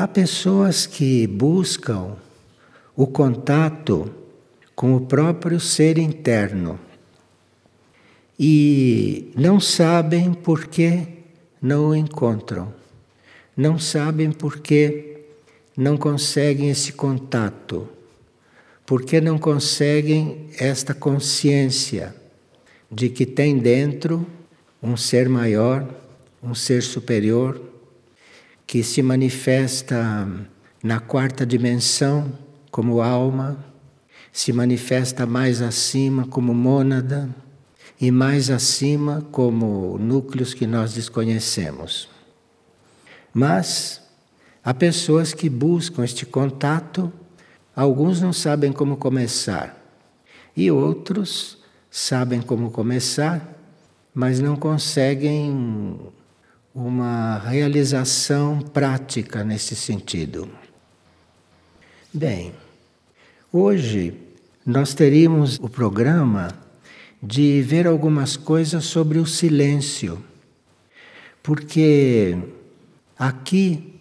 Há pessoas que buscam o contato com o próprio ser interno e não sabem por que não o encontram, não sabem por que não conseguem esse contato, por que não conseguem esta consciência de que tem dentro um ser maior, um ser superior que se manifesta na quarta dimensão como alma, se manifesta mais acima como mônada e mais acima como núcleos que nós desconhecemos. Mas há pessoas que buscam este contato, alguns não sabem como começar e outros sabem como começar, mas não conseguem uma realização prática nesse sentido. Bem, hoje nós teríamos o programa de ver algumas coisas sobre o silêncio, porque aqui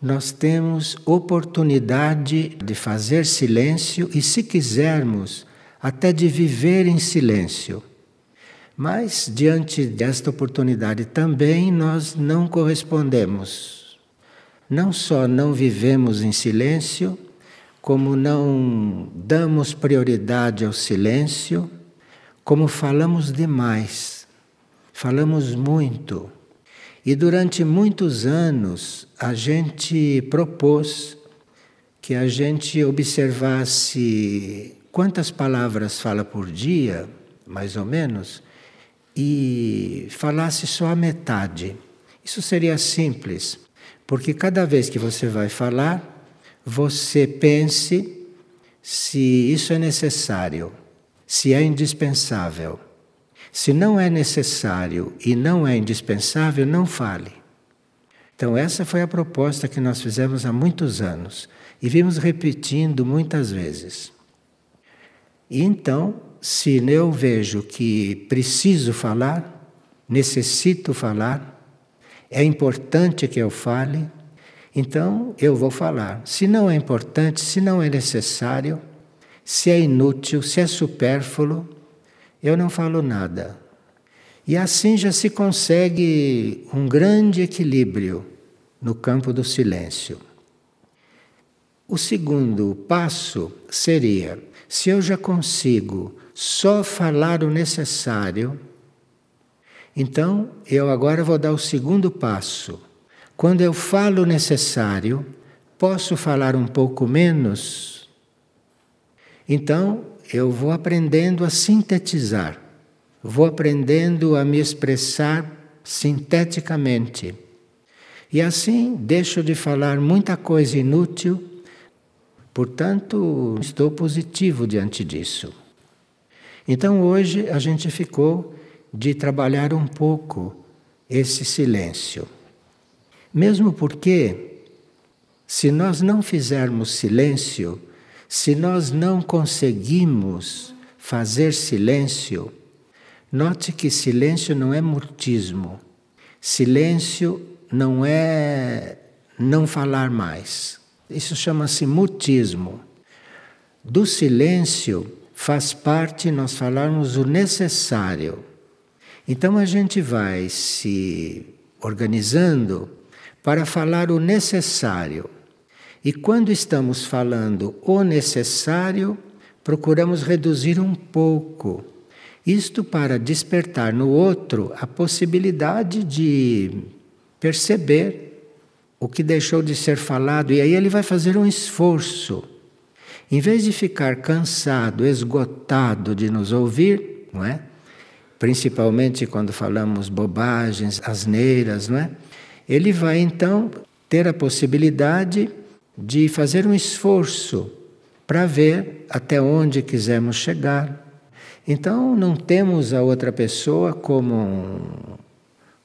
nós temos oportunidade de fazer silêncio e, se quisermos, até de viver em silêncio. Mas, diante desta oportunidade também, nós não correspondemos. Não só não vivemos em silêncio, como não damos prioridade ao silêncio, como falamos demais, falamos muito. E durante muitos anos a gente propôs que a gente observasse quantas palavras fala por dia, mais ou menos, e falasse só a metade. Isso seria simples, porque cada vez que você vai falar, você pense se isso é necessário, se é indispensável. Se não é necessário e não é indispensável, não fale. Então, essa foi a proposta que nós fizemos há muitos anos e vimos repetindo muitas vezes. E então, se eu vejo que preciso falar, necessito falar, é importante que eu fale, então eu vou falar. Se não é importante, se não é necessário, se é inútil, se é supérfluo, eu não falo nada. E assim já se consegue um grande equilíbrio no campo do silêncio. O segundo passo seria: se eu já consigo só falar o necessário. Então, eu agora vou dar o segundo passo. Quando eu falo o necessário, posso falar um pouco menos? Então, eu vou aprendendo a sintetizar, vou aprendendo a me expressar sinteticamente. E assim deixo de falar muita coisa inútil, portanto, estou positivo diante disso. Então hoje a gente ficou de trabalhar um pouco esse silêncio. Mesmo porque, se nós não fizermos silêncio, se nós não conseguimos fazer silêncio, note que silêncio não é mutismo. Silêncio não é não falar mais. Isso chama-se mutismo. Do silêncio faz parte nós falarmos o necessário. Então a gente vai se organizando para falar o necessário. E quando estamos falando o necessário, procuramos reduzir um pouco. Isto para despertar no outro a possibilidade de perceber o que deixou de ser falado, e aí ele vai fazer um esforço em vez de ficar cansado, esgotado de nos ouvir, não é? Principalmente quando falamos bobagens, asneiras, não é? Ele vai então ter a possibilidade de fazer um esforço para ver até onde quisermos chegar. Então não temos a outra pessoa como um,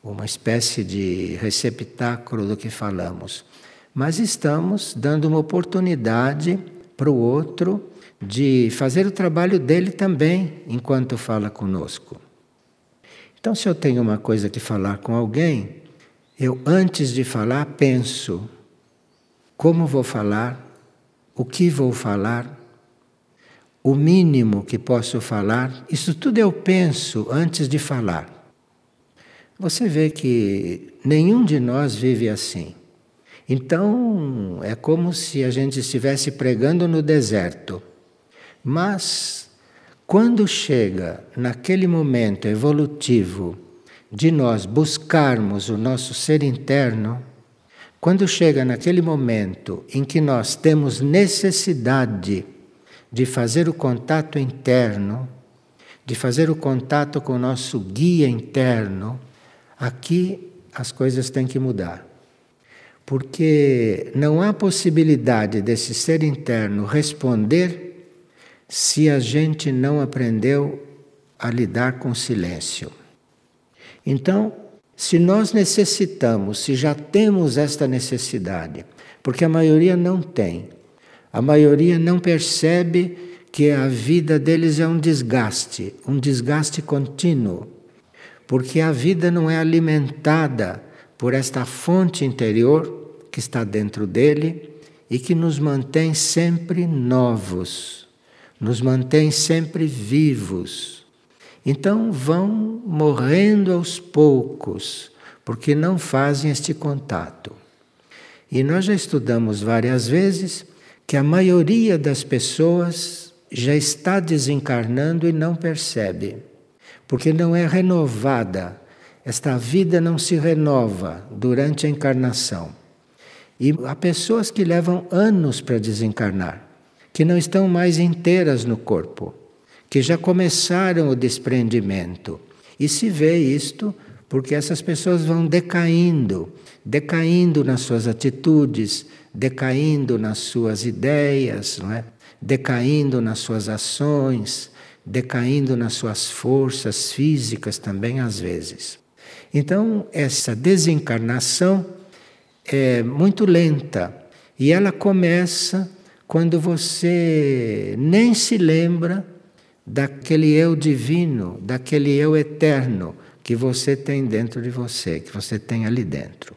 uma espécie de receptáculo do que falamos, mas estamos dando uma oportunidade para o outro de fazer o trabalho dele também enquanto fala conosco. Então, se eu tenho uma coisa que falar com alguém, eu antes de falar penso: como vou falar, o que vou falar, o mínimo que posso falar, isso tudo eu penso antes de falar. Você vê que nenhum de nós vive assim. Então, é como se a gente estivesse pregando no deserto. Mas, quando chega naquele momento evolutivo de nós buscarmos o nosso ser interno, quando chega naquele momento em que nós temos necessidade de fazer o contato interno, de fazer o contato com o nosso guia interno, aqui as coisas têm que mudar. Porque não há possibilidade desse ser interno responder se a gente não aprendeu a lidar com silêncio. Então, se nós necessitamos, se já temos esta necessidade, porque a maioria não tem, a maioria não percebe que a vida deles é um desgaste, um desgaste contínuo, porque a vida não é alimentada por esta fonte interior que está dentro dele e que nos mantém sempre novos, nos mantém sempre vivos. Então vão morrendo aos poucos, porque não fazem este contato. E nós já estudamos várias vezes que a maioria das pessoas já está desencarnando e não percebe, porque não é renovada. Esta vida não se renova durante a encarnação. E há pessoas que levam anos para desencarnar, que não estão mais inteiras no corpo, que já começaram o desprendimento. E se vê isto porque essas pessoas vão decaindo, decaindo nas suas atitudes, decaindo nas suas ideias, não é? decaindo nas suas ações, decaindo nas suas forças físicas também às vezes. Então, essa desencarnação é muito lenta e ela começa quando você nem se lembra daquele eu divino, daquele eu eterno que você tem dentro de você, que você tem ali dentro.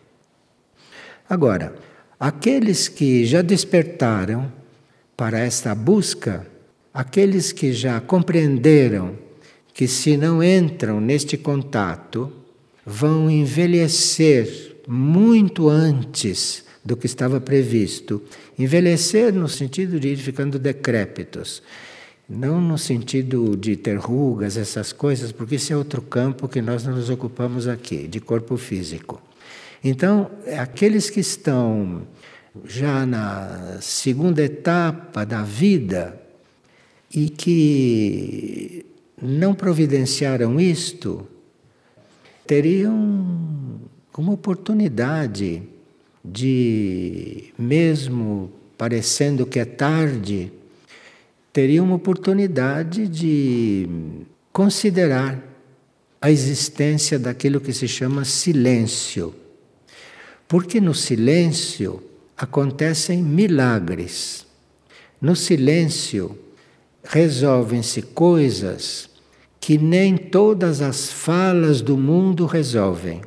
Agora, Aqueles que já despertaram para esta busca, aqueles que já compreenderam que se não entram neste contato, vão envelhecer muito antes do que estava previsto. Envelhecer no sentido de ir ficando decrépitos, não no sentido de ter rugas, essas coisas, porque esse é outro campo que nós não nos ocupamos aqui, de corpo físico. Então, aqueles que estão já na segunda etapa da vida e que não providenciaram isto, teriam uma oportunidade de, mesmo parecendo que é tarde, teriam uma oportunidade de considerar a existência daquilo que se chama silêncio. Porque no silêncio acontecem milagres. No silêncio resolvem-se coisas que nem todas as falas do mundo resolvem.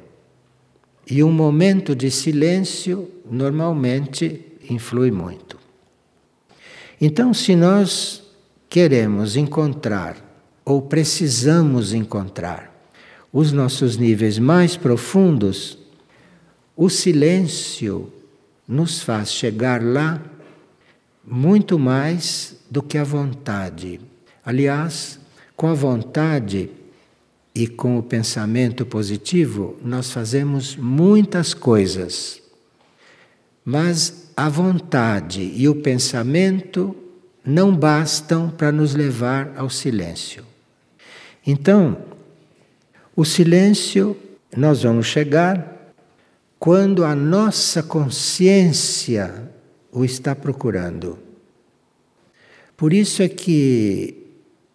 E um momento de silêncio normalmente influi muito. Então, se nós queremos encontrar ou precisamos encontrar os nossos níveis mais profundos, o silêncio nos faz chegar lá muito mais do que a vontade. Aliás, com a vontade e com o pensamento positivo, nós fazemos muitas coisas. Mas a vontade e o pensamento não bastam para nos levar ao silêncio. Então, o silêncio, nós vamos chegar quando a nossa consciência o está procurando. Por isso é que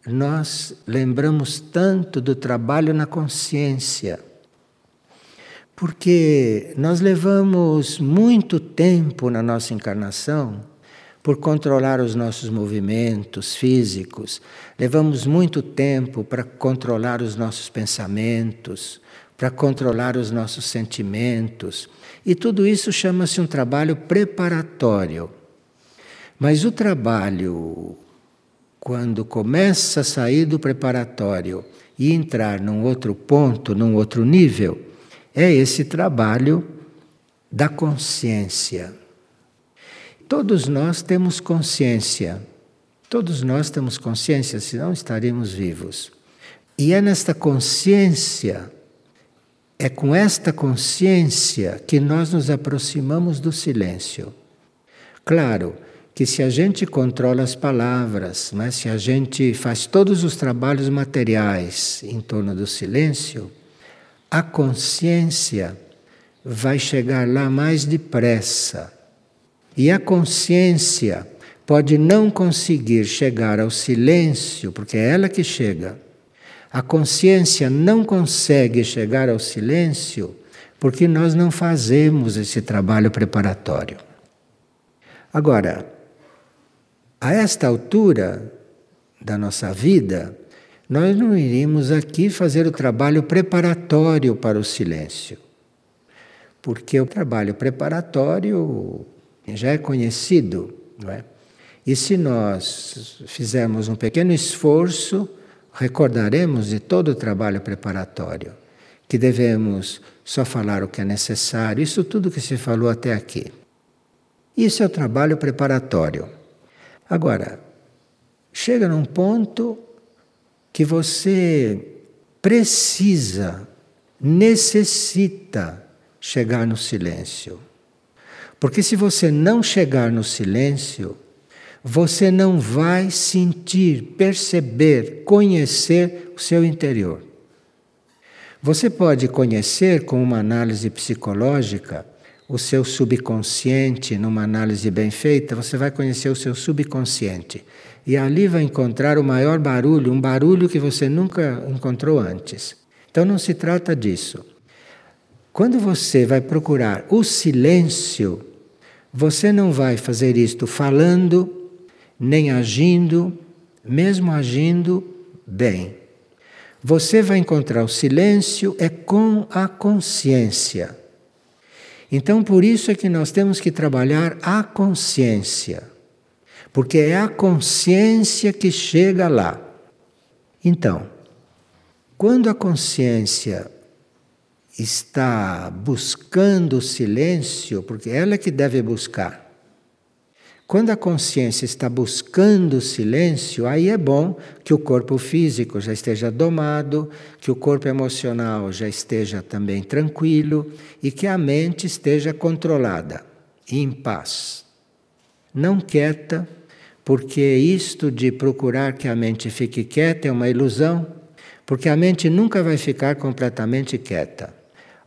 nós lembramos tanto do trabalho na consciência, porque nós levamos muito tempo na nossa encarnação por controlar os nossos movimentos físicos, levamos muito tempo para controlar os nossos pensamentos, para controlar os nossos sentimentos. E tudo isso chama-se um trabalho preparatório. Mas o trabalho, quando começa a sair do preparatório e entrar num outro ponto, num outro nível, é esse trabalho da consciência. Todos nós temos consciência. Todos nós temos consciência, senão estaríamos vivos. E é nesta consciência, é com esta consciência que nós nos aproximamos do silêncio. Claro que se a gente controla as palavras, mas se a gente faz todos os trabalhos materiais em torno do silêncio, a consciência vai chegar lá mais depressa. E a consciência pode não conseguir chegar ao silêncio, porque é ela que chega. A consciência não consegue chegar ao silêncio porque nós não fazemos esse trabalho preparatório. Agora, a esta altura da nossa vida, nós não iríamos aqui fazer o trabalho preparatório para o silêncio. Porque o trabalho preparatório já é conhecido, não é? E se nós fizermos um pequeno esforço, recordaremos de todo o trabalho preparatório, que devemos só falar o que é necessário, isso tudo que se falou até aqui. Isso é o trabalho preparatório. Agora, chega num ponto que você precisa, necessita chegar no silêncio. Porque se você não chegar no silêncio, você não vai sentir, perceber, conhecer o seu interior. Você pode conhecer com uma análise psicológica o seu subconsciente, numa análise bem feita, você vai conhecer o seu subconsciente. E ali vai encontrar o maior barulho, um barulho que você nunca encontrou antes. Então não se trata disso. Quando você vai procurar o silêncio, você não vai fazer isto falando, nem agindo, mesmo agindo bem. Você vai encontrar o silêncio é com a consciência. Então, por isso é que nós temos que trabalhar a consciência, porque é a consciência que chega lá. Então, quando a consciência está buscando o silêncio, porque ela é que deve buscar. Quando a consciência está buscando silêncio, aí é bom que o corpo físico já esteja domado, que o corpo emocional já esteja também tranquilo e que a mente esteja controlada e em paz. Não quieta, porque isto de procurar que a mente fique quieta é uma ilusão, porque a mente nunca vai ficar completamente quieta.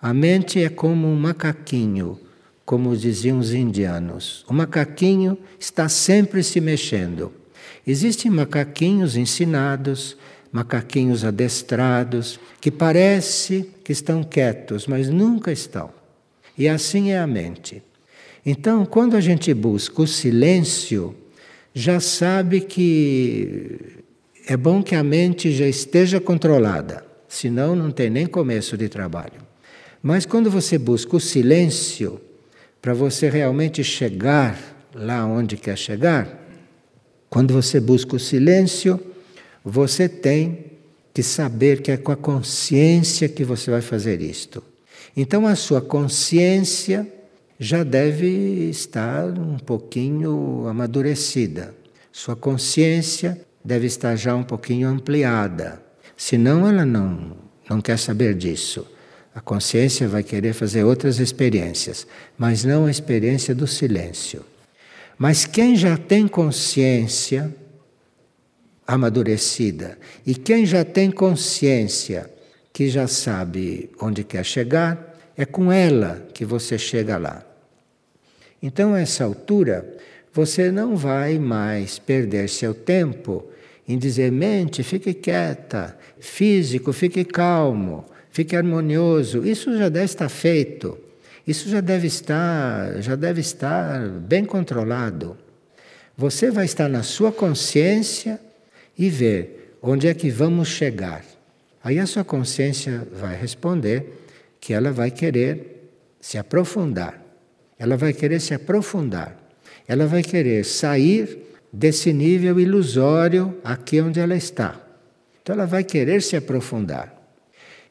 A mente é como um macaquinho, como diziam os indianos. O macaquinho está sempre se mexendo. Existem macaquinhos ensinados, macaquinhos adestrados, que parece que estão quietos, mas nunca estão. E assim é a mente. Então, quando a gente busca o silêncio, já sabe que é bom que a mente já esteja controlada, senão não tem nem começo de trabalho. Mas quando você busca o silêncio, para você realmente chegar lá onde quer chegar, quando você busca o silêncio, você tem que saber que é com a consciência que você vai fazer isto. Então a sua consciência já deve estar um pouquinho amadurecida. Sua consciência deve estar já um pouquinho ampliada. Senão ela não, não quer saber disso. A consciência vai querer fazer outras experiências, mas não a experiência do silêncio. Mas quem já tem consciência amadurecida e quem já tem consciência que já sabe onde quer chegar, é com ela que você chega lá. Então, a essa altura, você não vai mais perder seu tempo em dizer, mente, fique quieta, físico, fique calmo, fique harmonioso. Isso já deve estar feito. Isso já deve estar, já deve estar bem controlado. Você vai estar na sua consciência e ver onde é que vamos chegar. Aí a sua consciência vai responder que ela vai querer se aprofundar. Ela vai querer se aprofundar. Ela vai querer sair desse nível ilusório aqui onde ela está. Então ela vai querer se aprofundar.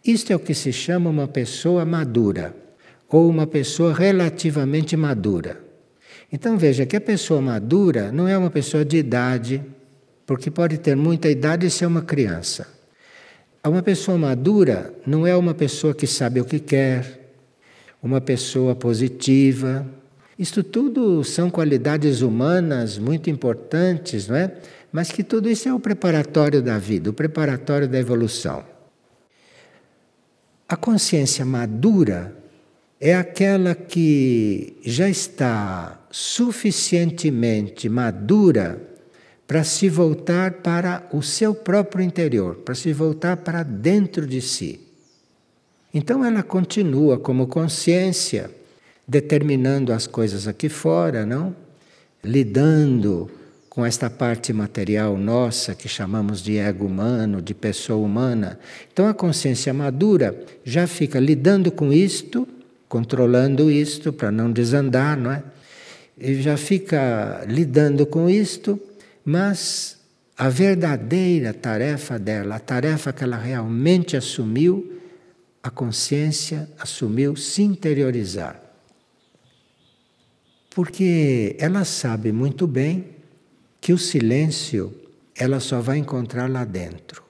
Isto é o que se chama uma pessoa madura ou uma pessoa relativamente madura. Então veja que a pessoa madura não é uma pessoa de idade, porque pode ter muita idade e ser uma criança. Uma pessoa madura não é uma pessoa que sabe o que quer, uma pessoa positiva. Isto tudo são qualidades humanas muito importantes, não é? Mas que tudo isso é o preparatório da vida, o preparatório da evolução. A consciência madura é aquela que já está suficientemente madura para se voltar para o seu próprio interior, para se voltar para dentro de si. Então ela continua como consciência, determinando as coisas aqui fora, não? Lidando com esta parte material nossa que chamamos de ego humano, de pessoa humana. Então a consciência madura já fica lidando com isto controlando isto para não desandar, não é? E já fica lidando com isto, mas a verdadeira tarefa dela, a tarefa que ela realmente assumiu, a consciência assumiu se interiorizar. Porque ela sabe muito bem que o silêncio ela só vai encontrar lá dentro.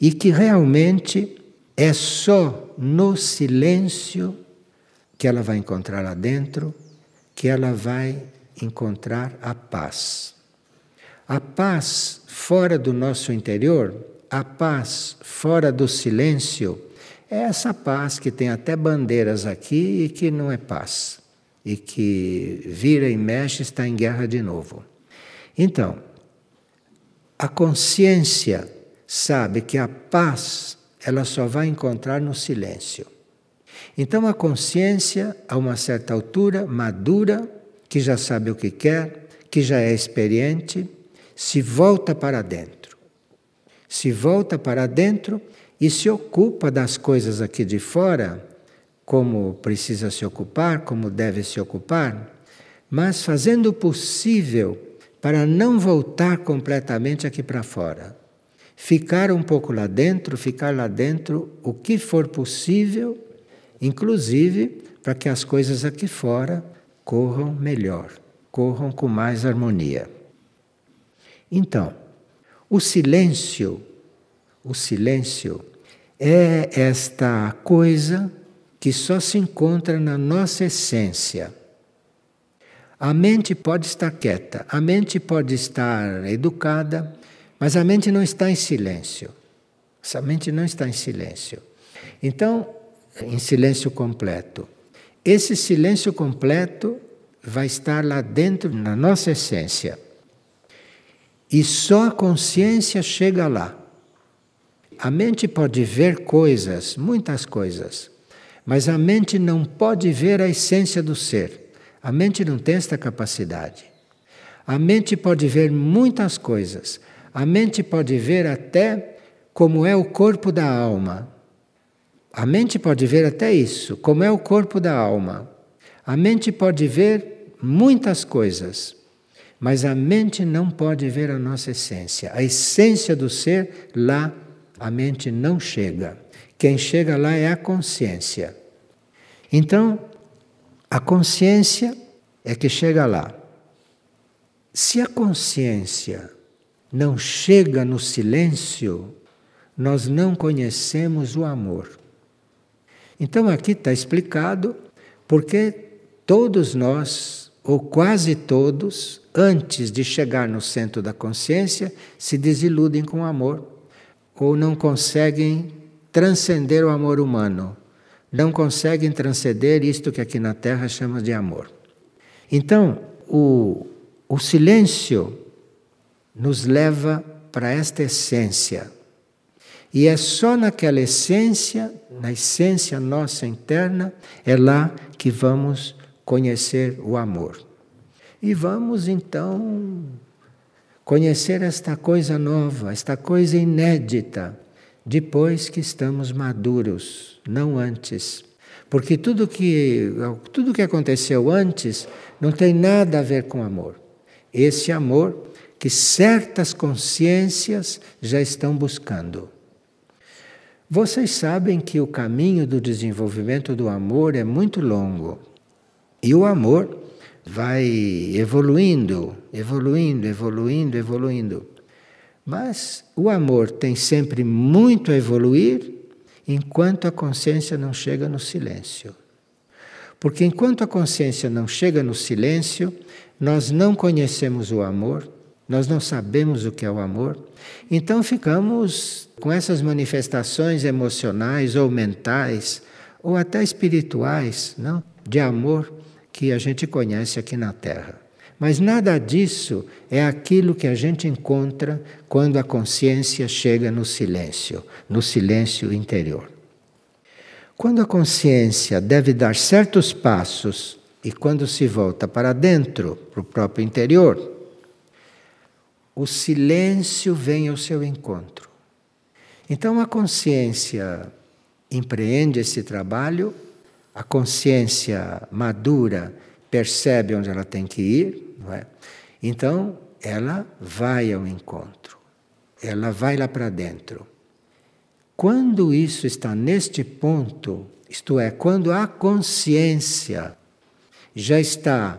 E que realmente é só no silêncio que ela vai encontrar lá dentro, que ela vai encontrar a paz. A paz fora do nosso interior, a paz fora do silêncio, é essa paz que tem até bandeiras aqui e que não é paz, e que vira e mexe está em guerra de novo. Então, a consciência sabe que a paz ela só vai encontrar no silêncio. Então a consciência, a uma certa altura, madura, que já sabe o que quer, que já é experiente, se volta para dentro. Se volta para dentro e se ocupa das coisas aqui de fora, como precisa se ocupar, como deve se ocupar, mas fazendo o possível para não voltar completamente aqui para fora. Ficar um pouco lá dentro, ficar lá dentro o que for possível inclusive para que as coisas aqui fora corram melhor, corram com mais harmonia. Então, o silêncio, o silêncio é esta coisa que só se encontra na nossa essência. A mente pode estar quieta, a mente pode estar educada, mas a mente não está em silêncio. Essa mente não está em silêncio. Então, em silêncio completo. Esse silêncio completo vai estar lá dentro, na nossa essência. E só a consciência chega lá. A mente pode ver coisas, muitas coisas, mas a mente não pode ver a essência do ser. A mente não tem esta capacidade. A mente pode ver muitas coisas. A mente pode ver até como é o corpo da alma, a mente pode ver até isso, como é o corpo da alma. A mente pode ver muitas coisas, mas a mente não pode ver a nossa essência. A essência do ser, lá a mente não chega. Quem chega lá é a consciência. Então, a consciência é que chega lá. Se a consciência não chega no silêncio, nós não conhecemos o amor. Então aqui está explicado porque todos nós, ou quase todos, antes de chegar no centro da consciência, se desiludem com o amor, ou não conseguem transcender o amor humano, não conseguem transcender isto que aqui na Terra chama de amor. Então, o, o silêncio nos leva para esta essência e é só naquela essência, na essência nossa interna, é lá que vamos conhecer o amor. E vamos então conhecer esta coisa nova, esta coisa inédita, depois que estamos maduros, não antes. Porque tudo que, tudo que aconteceu antes não tem nada a ver com amor. Esse amor que certas consciências já estão buscando. Vocês sabem que o caminho do desenvolvimento do amor é muito longo. E o amor vai evoluindo, evoluindo, evoluindo, evoluindo. Mas o amor tem sempre muito a evoluir enquanto a consciência não chega no silêncio. Porque enquanto a consciência não chega no silêncio, nós não conhecemos o amor, nós não sabemos o que é o amor, então ficamos com essas manifestações emocionais ou mentais ou até espirituais, não, de amor que a gente conhece aqui na Terra. Mas nada disso é aquilo que a gente encontra quando a consciência chega no silêncio, no silêncio interior. Quando a consciência deve dar certos passos e quando se volta para dentro, para o próprio interior, o silêncio vem ao seu encontro. Então a consciência empreende esse trabalho, a consciência madura percebe onde ela tem que ir, não é? Então ela vai ao encontro, ela vai lá para dentro. Quando isso está neste ponto, isto é, quando a consciência já está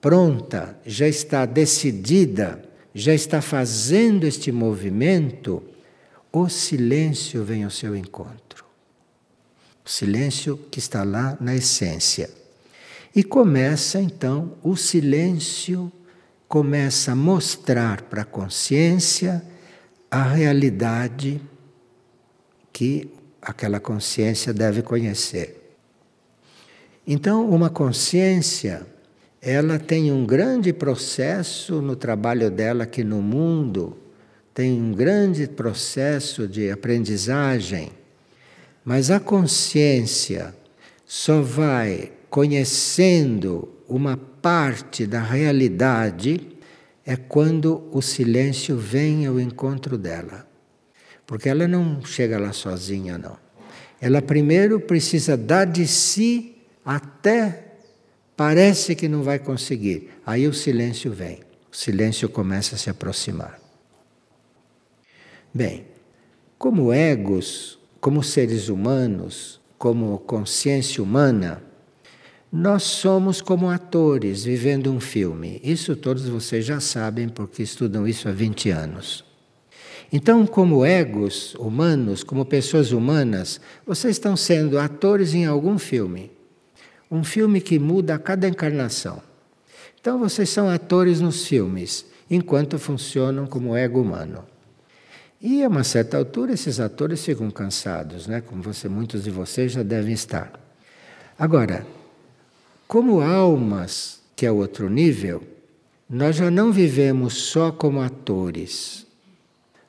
pronta, já está decidida, já está fazendo este movimento, o silêncio vem ao seu encontro. O silêncio que está lá na essência. E começa então o silêncio começa a mostrar para a consciência a realidade que aquela consciência deve conhecer. Então, uma consciência, ela tem um grande processo no trabalho dela aqui no mundo, tem um grande processo de aprendizagem, mas a consciência só vai conhecendo uma parte da realidade é quando o silêncio vem ao encontro dela. Porque ela não chega lá sozinha, não. Ela primeiro precisa dar de si até parece que não vai conseguir. Aí o silêncio vem. O silêncio começa a se aproximar. Bem, como egos, como seres humanos, como consciência humana, nós somos como atores vivendo um filme. Isso todos vocês já sabem porque estudam isso há 20 anos. Então, como egos humanos, como pessoas humanas, vocês estão sendo atores em algum filme. Um filme que muda a cada encarnação. Então, vocês são atores nos filmes, enquanto funcionam como ego humano. E a uma certa altura, esses atores ficam cansados, né? como você, muitos de vocês já devem estar. Agora, como almas, que é outro nível, nós já não vivemos só como atores.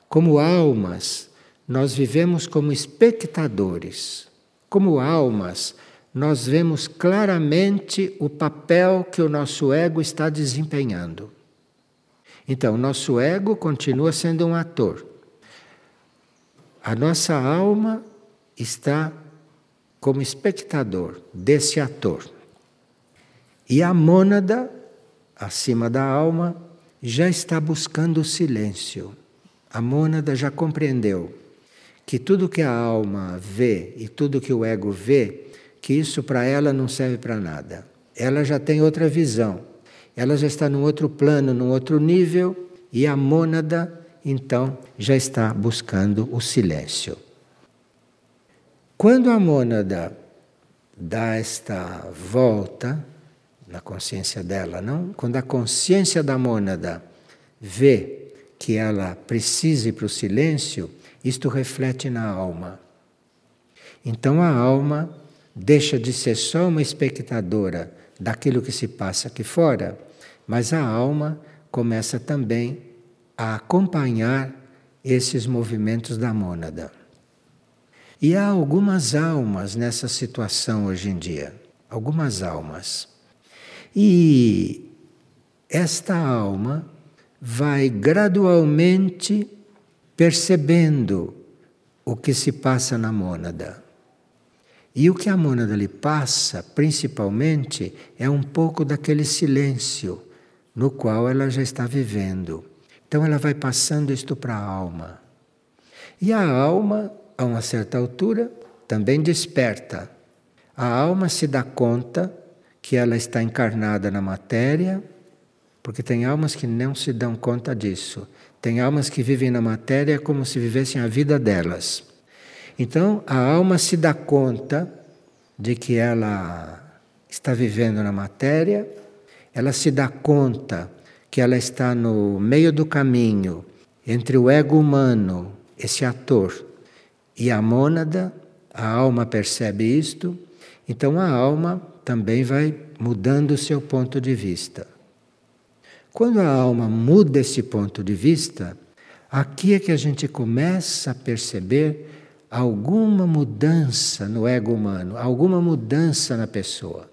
Como almas, nós vivemos como espectadores. Como almas, nós vemos claramente o papel que o nosso ego está desempenhando. Então, nosso ego continua sendo um ator. A nossa alma está como espectador desse ator. E a mônada, acima da alma, já está buscando o silêncio. A mônada já compreendeu que tudo que a alma vê e tudo que o ego vê, que isso para ela não serve para nada. Ela já tem outra visão. Ela já está num outro plano, num outro nível, e a mônada, então, já está buscando o silêncio. Quando a mônada dá esta volta, na consciência dela, não? Quando a consciência da mônada vê que ela precisa ir para o silêncio, isto reflete na alma. Então a alma deixa de ser só uma espectadora daquilo que se passa aqui fora, mas a alma começa também a acompanhar esses movimentos da mônada. E há algumas almas nessa situação hoje em dia, algumas almas. E esta alma vai gradualmente percebendo o que se passa na mônada. E o que a mônada lhe passa, principalmente, é um pouco daquele silêncio no qual ela já está vivendo. Então ela vai passando isto para a alma. E a alma, a uma certa altura, também desperta. A alma se dá conta que ela está encarnada na matéria, porque tem almas que não se dão conta disso. Tem almas que vivem na matéria como se vivessem a vida delas. Então, a alma se dá conta de que ela está vivendo na matéria, ela se dá conta que ela está no meio do caminho entre o ego humano, esse ator, e a mônada, a alma percebe isto, então a alma também vai mudando o seu ponto de vista. Quando a alma muda esse ponto de vista, aqui é que a gente começa a perceber alguma mudança no ego humano, alguma mudança na pessoa.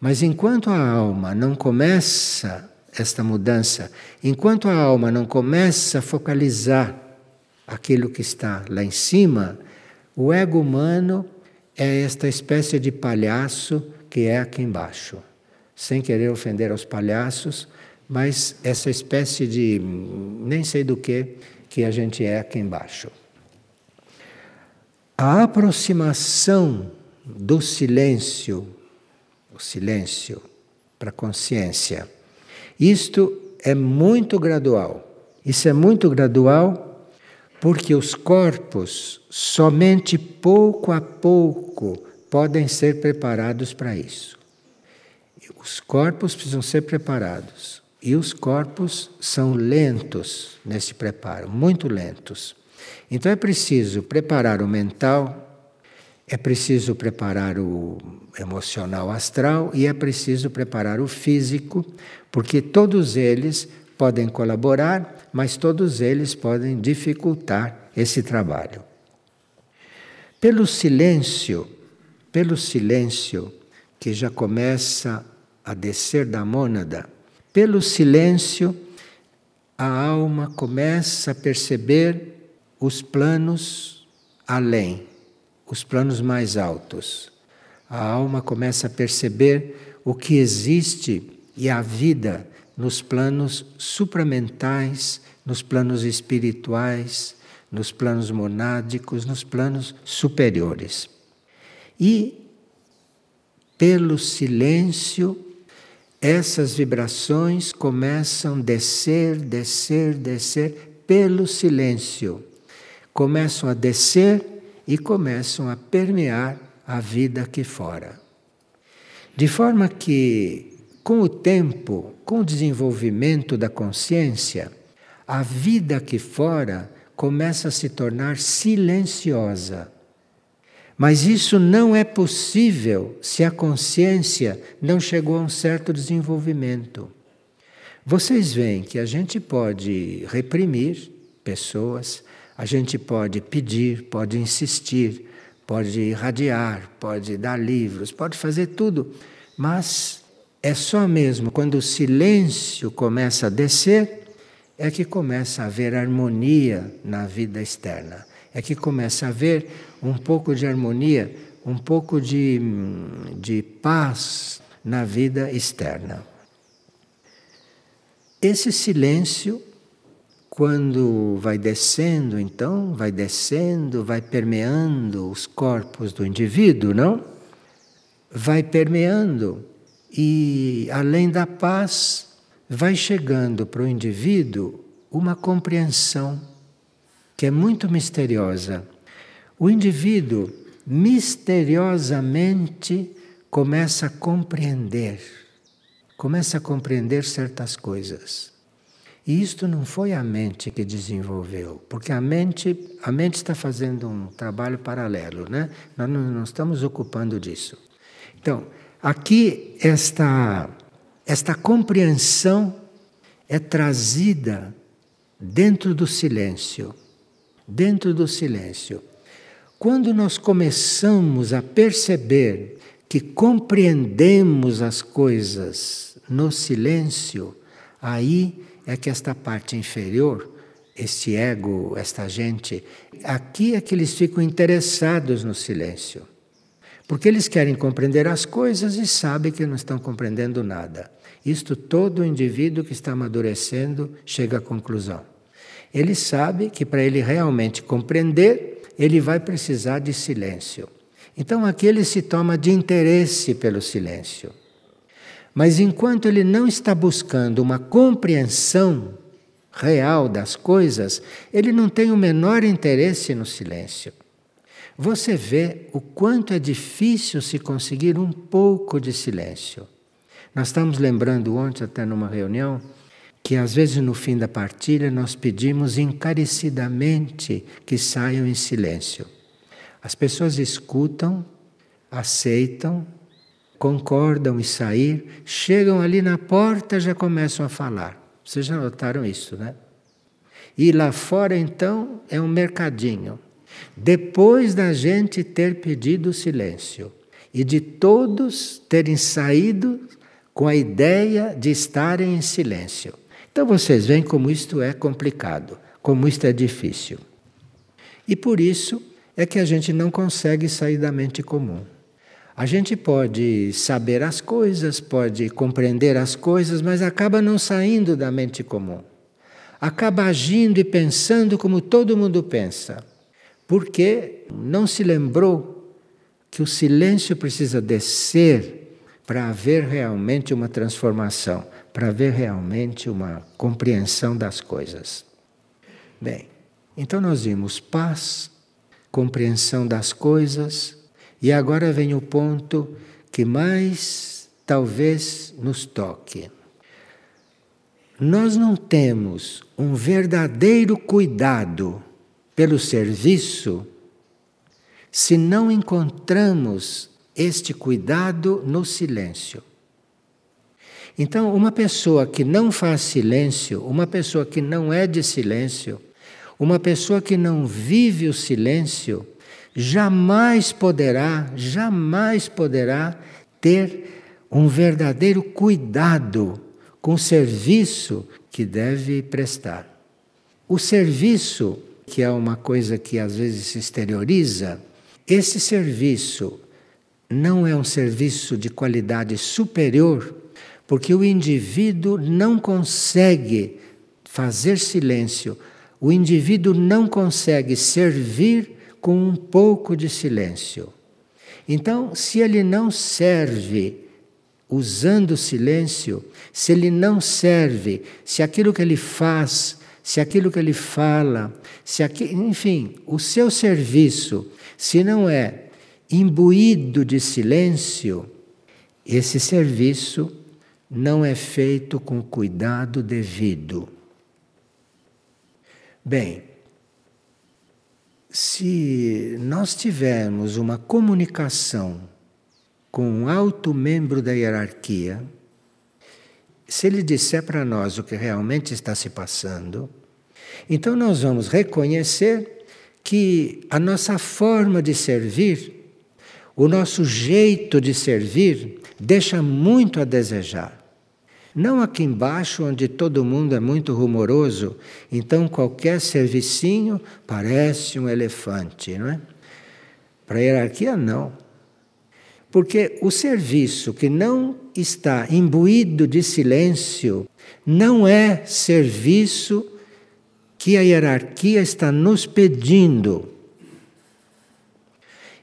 Mas enquanto a alma não começa esta mudança, enquanto a alma não começa a focalizar aquilo que está lá em cima, o ego humano é esta espécie de palhaço que é aqui embaixo. Sem querer ofender aos palhaços, mas essa espécie de nem sei do que que a gente é aqui embaixo. A aproximação do silêncio, o silêncio para a consciência, isto é muito gradual. Isso é muito gradual porque os corpos, somente pouco a pouco, podem ser preparados para isso. Os corpos precisam ser preparados. E os corpos são lentos nesse preparo, muito lentos. Então é preciso preparar o mental, é preciso preparar o emocional astral e é preciso preparar o físico, porque todos eles podem colaborar, mas todos eles podem dificultar esse trabalho. Pelo silêncio, pelo silêncio que já começa a descer da mônada, pelo silêncio, a alma começa a perceber os planos além, os planos mais altos. A alma começa a perceber o que existe e a vida nos planos supramentais, nos planos espirituais, nos planos monádicos, nos planos superiores. E, pelo silêncio, essas vibrações começam a descer, descer, descer pelo silêncio. Começam a descer e começam a permear a vida aqui fora. De forma que, com o tempo, com o desenvolvimento da consciência, a vida aqui fora começa a se tornar silenciosa mas isso não é possível se a consciência não chegou a um certo desenvolvimento. Vocês veem que a gente pode reprimir pessoas, a gente pode pedir, pode insistir, pode irradiar, pode dar livros, pode fazer tudo, mas é só mesmo quando o silêncio começa a descer é que começa a haver harmonia na vida externa é que começa a haver um pouco de harmonia, um pouco de, de paz na vida externa. Esse silêncio, quando vai descendo, então, vai descendo, vai permeando os corpos do indivíduo, não? Vai permeando e, além da paz, vai chegando para o indivíduo uma compreensão que é muito misteriosa. O indivíduo misteriosamente começa a compreender, começa a compreender certas coisas. E isto não foi a mente que desenvolveu, porque a mente, a mente está fazendo um trabalho paralelo, né? Nós não, não estamos ocupando disso. Então, aqui esta esta compreensão é trazida dentro do silêncio dentro do silêncio. Quando nós começamos a perceber que compreendemos as coisas no silêncio, aí é que esta parte inferior, esse ego, esta gente, aqui é que eles ficam interessados no silêncio. Porque eles querem compreender as coisas e sabem que não estão compreendendo nada. Isto todo indivíduo que está amadurecendo chega à conclusão. Ele sabe que para ele realmente compreender, ele vai precisar de silêncio. Então aqui ele se toma de interesse pelo silêncio. Mas enquanto ele não está buscando uma compreensão real das coisas, ele não tem o menor interesse no silêncio. Você vê o quanto é difícil se conseguir um pouco de silêncio. Nós estamos lembrando ontem, até numa reunião, que às vezes no fim da partilha nós pedimos encarecidamente que saiam em silêncio. As pessoas escutam, aceitam, concordam em sair, chegam ali na porta já começam a falar. Vocês já notaram isso, né? E lá fora então é um mercadinho. Depois da gente ter pedido silêncio e de todos terem saído com a ideia de estarem em silêncio. Então vocês veem como isto é complicado, como isto é difícil. E por isso é que a gente não consegue sair da mente comum. A gente pode saber as coisas, pode compreender as coisas, mas acaba não saindo da mente comum. Acaba agindo e pensando como todo mundo pensa, porque não se lembrou que o silêncio precisa descer para haver realmente uma transformação, para haver realmente uma compreensão das coisas. Bem, então nós vimos paz, compreensão das coisas, e agora vem o ponto que mais talvez nos toque. Nós não temos um verdadeiro cuidado pelo serviço se não encontramos este cuidado no silêncio. Então, uma pessoa que não faz silêncio, uma pessoa que não é de silêncio, uma pessoa que não vive o silêncio jamais poderá, jamais poderá ter um verdadeiro cuidado com o serviço que deve prestar. O serviço, que é uma coisa que às vezes se exterioriza, esse serviço não é um serviço de qualidade superior, porque o indivíduo não consegue fazer silêncio o indivíduo não consegue servir com um pouco de silêncio. Então, se ele não serve usando silêncio, se ele não serve, se aquilo que ele faz, se aquilo que ele fala, se aqui, enfim, o seu serviço, se não é imbuído de silêncio, esse serviço não é feito com cuidado devido. Bem, se nós tivermos uma comunicação com um alto membro da hierarquia, se ele disser para nós o que realmente está se passando, então nós vamos reconhecer que a nossa forma de servir, o nosso jeito de servir, deixa muito a desejar. Não aqui embaixo, onde todo mundo é muito rumoroso, então qualquer servicinho parece um elefante, não é? Para a hierarquia, não. Porque o serviço que não está imbuído de silêncio não é serviço que a hierarquia está nos pedindo.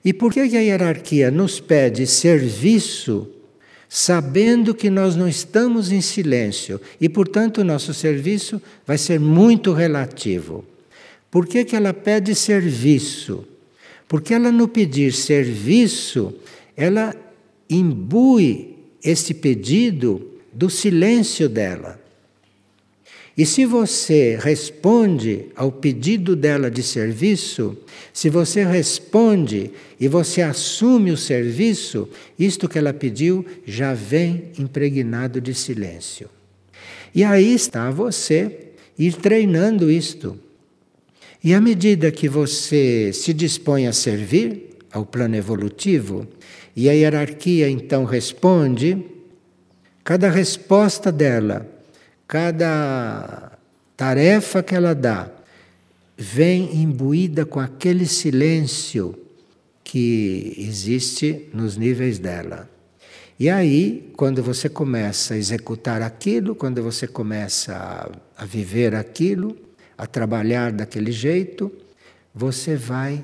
E por que a hierarquia nos pede serviço sabendo que nós não estamos em silêncio e, portanto, o nosso serviço vai ser muito relativo. Por que, que ela pede serviço? Porque ela, no pedir serviço, ela imbui esse pedido do silêncio dela. E se você responde ao pedido dela de serviço, se você responde e você assume o serviço, isto que ela pediu já vem impregnado de silêncio. E aí está você ir treinando isto. E à medida que você se dispõe a servir ao plano evolutivo, e a hierarquia então responde, cada resposta dela cada tarefa que ela dá vem imbuída com aquele silêncio que existe nos níveis dela. E aí, quando você começa a executar aquilo, quando você começa a, a viver aquilo, a trabalhar daquele jeito, você vai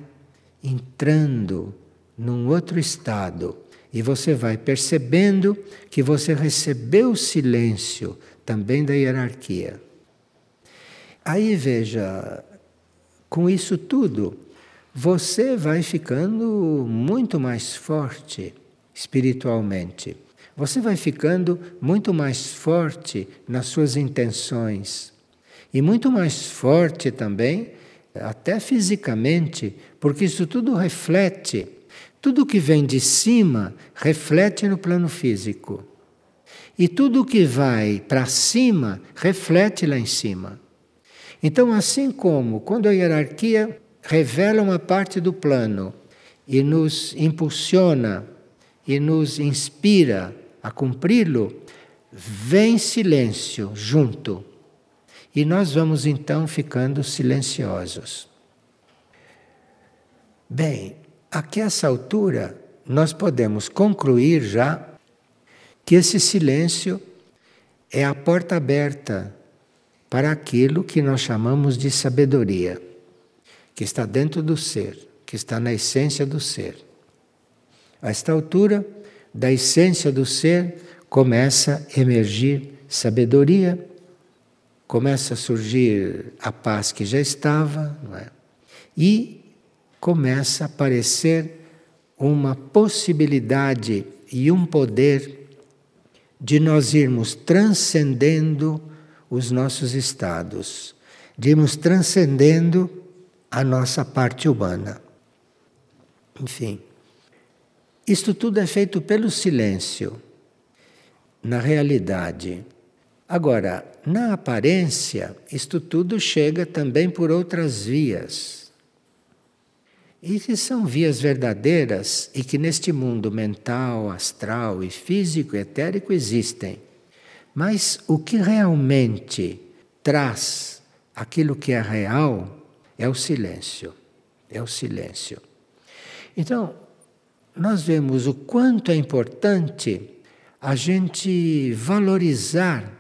entrando num outro estado e você vai percebendo que você recebeu o silêncio também da hierarquia. Aí veja, com isso tudo, você vai ficando muito mais forte espiritualmente. Você vai ficando muito mais forte nas suas intenções e muito mais forte também, até fisicamente, porque isso tudo reflete. Tudo que vem de cima reflete no plano físico. E tudo que vai para cima reflete lá em cima. Então, assim como quando a hierarquia revela uma parte do plano e nos impulsiona e nos inspira a cumpri-lo, vem silêncio junto. E nós vamos então ficando silenciosos. Bem, a essa altura nós podemos concluir já que esse silêncio é a porta aberta para aquilo que nós chamamos de sabedoria, que está dentro do ser, que está na essência do ser. A esta altura, da essência do ser, começa a emergir sabedoria começa a surgir a paz que já estava, é? e começa a aparecer uma possibilidade e um poder de nós irmos transcendendo os nossos estados, de irmos transcendendo a nossa parte humana. Enfim, isto tudo é feito pelo silêncio. Na realidade, Agora, na aparência, isto tudo chega também por outras vias. E que são vias verdadeiras e que neste mundo mental, astral e físico etérico existem. Mas o que realmente traz aquilo que é real é o silêncio. É o silêncio. Então, nós vemos o quanto é importante a gente valorizar